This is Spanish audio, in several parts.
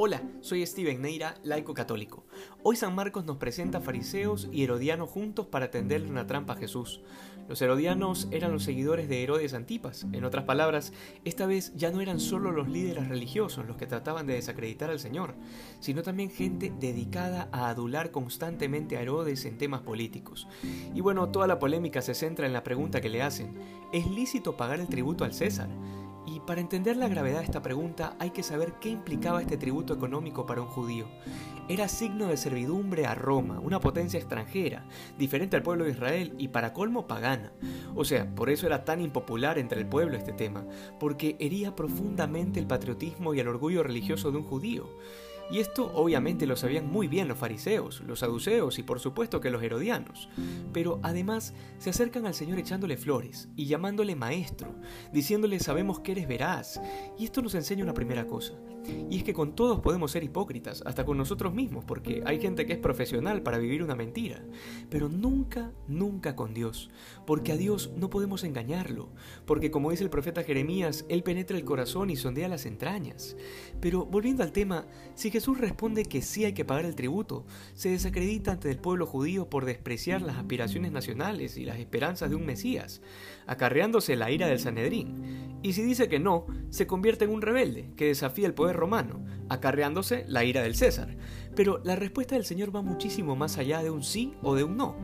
Hola, soy Steven Neira, laico católico. Hoy San Marcos nos presenta fariseos y herodianos juntos para tenderle una trampa a Jesús. Los herodianos eran los seguidores de Herodes Antipas. En otras palabras, esta vez ya no eran solo los líderes religiosos los que trataban de desacreditar al Señor, sino también gente dedicada a adular constantemente a Herodes en temas políticos. Y bueno, toda la polémica se centra en la pregunta que le hacen, ¿es lícito pagar el tributo al César? Y para entender la gravedad de esta pregunta hay que saber qué implicaba este tributo económico para un judío. Era signo de servidumbre a Roma, una potencia extranjera, diferente al pueblo de Israel y para colmo pagana. O sea, por eso era tan impopular entre el pueblo este tema, porque hería profundamente el patriotismo y el orgullo religioso de un judío. Y esto obviamente lo sabían muy bien los fariseos, los saduceos y por supuesto que los herodianos. Pero además se acercan al Señor echándole flores y llamándole maestro, diciéndole sabemos que eres veraz. Y esto nos enseña una primera cosa. Y es que con todos podemos ser hipócritas, hasta con nosotros mismos, porque hay gente que es profesional para vivir una mentira. Pero nunca, nunca con Dios, porque a Dios no podemos engañarlo, porque como dice el profeta Jeremías, Él penetra el corazón y sondea las entrañas. Pero volviendo al tema, si Jesús responde que sí hay que pagar el tributo, se desacredita ante el pueblo judío por despreciar las aspiraciones nacionales y las esperanzas de un Mesías, acarreándose la ira del Sanedrín. Y si dice que no, se convierte en un rebelde que desafía el poder romano, acarreándose la ira del César. Pero la respuesta del Señor va muchísimo más allá de un sí o de un no.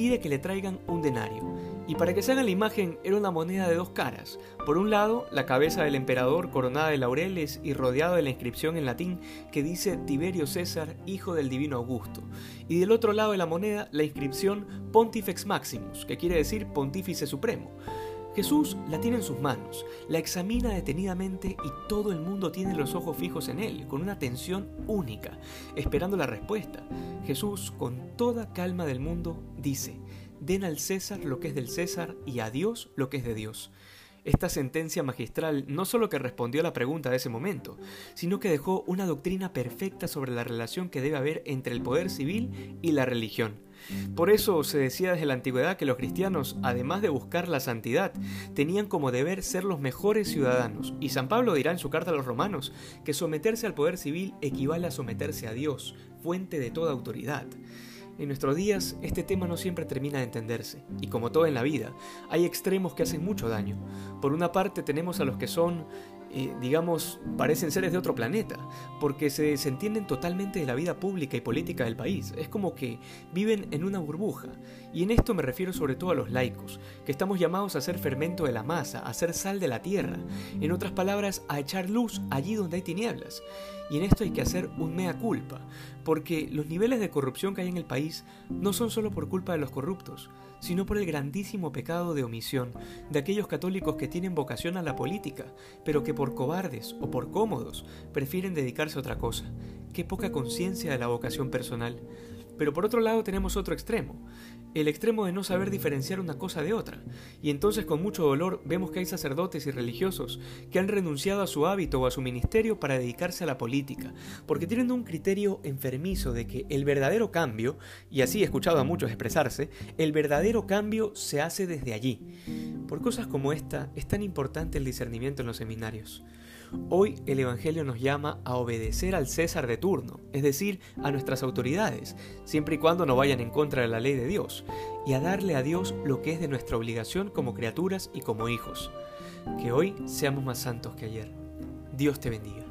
Pide que le traigan un denario. Y para que se haga la imagen, era una moneda de dos caras. Por un lado, la cabeza del emperador coronada de laureles y rodeado de la inscripción en latín que dice Tiberio César, hijo del divino Augusto. Y del otro lado de la moneda, la inscripción Pontifex Maximus, que quiere decir Pontífice Supremo. Jesús la tiene en sus manos, la examina detenidamente y todo el mundo tiene los ojos fijos en él, con una atención única, esperando la respuesta. Jesús, con toda calma del mundo, dice, den al César lo que es del César y a Dios lo que es de Dios. Esta sentencia magistral no solo que respondió a la pregunta de ese momento, sino que dejó una doctrina perfecta sobre la relación que debe haber entre el poder civil y la religión. Por eso se decía desde la antigüedad que los cristianos, además de buscar la santidad, tenían como deber ser los mejores ciudadanos, y San Pablo dirá en su carta a los romanos que someterse al poder civil equivale a someterse a Dios, fuente de toda autoridad. En nuestros días este tema no siempre termina de entenderse, y como todo en la vida, hay extremos que hacen mucho daño. Por una parte tenemos a los que son eh, digamos, parecen seres de otro planeta, porque se desentienden totalmente de la vida pública y política del país. Es como que viven en una burbuja. Y en esto me refiero sobre todo a los laicos, que estamos llamados a ser fermento de la masa, a ser sal de la tierra, en otras palabras, a echar luz allí donde hay tinieblas. Y en esto hay que hacer un mea culpa, porque los niveles de corrupción que hay en el país no son solo por culpa de los corruptos, sino por el grandísimo pecado de omisión de aquellos católicos que tienen vocación a la política, pero que por cobardes o por cómodos prefieren dedicarse a otra cosa. Qué poca conciencia de la vocación personal. Pero por otro lado tenemos otro extremo, el extremo de no saber diferenciar una cosa de otra. Y entonces con mucho dolor vemos que hay sacerdotes y religiosos que han renunciado a su hábito o a su ministerio para dedicarse a la política, porque tienen un criterio enfermizo de que el verdadero cambio, y así he escuchado a muchos expresarse, el verdadero cambio se hace desde allí. Por cosas como esta es tan importante el discernimiento en los seminarios. Hoy el Evangelio nos llama a obedecer al César de turno, es decir, a nuestras autoridades, siempre y cuando no vayan en contra de la ley de Dios, y a darle a Dios lo que es de nuestra obligación como criaturas y como hijos. Que hoy seamos más santos que ayer. Dios te bendiga.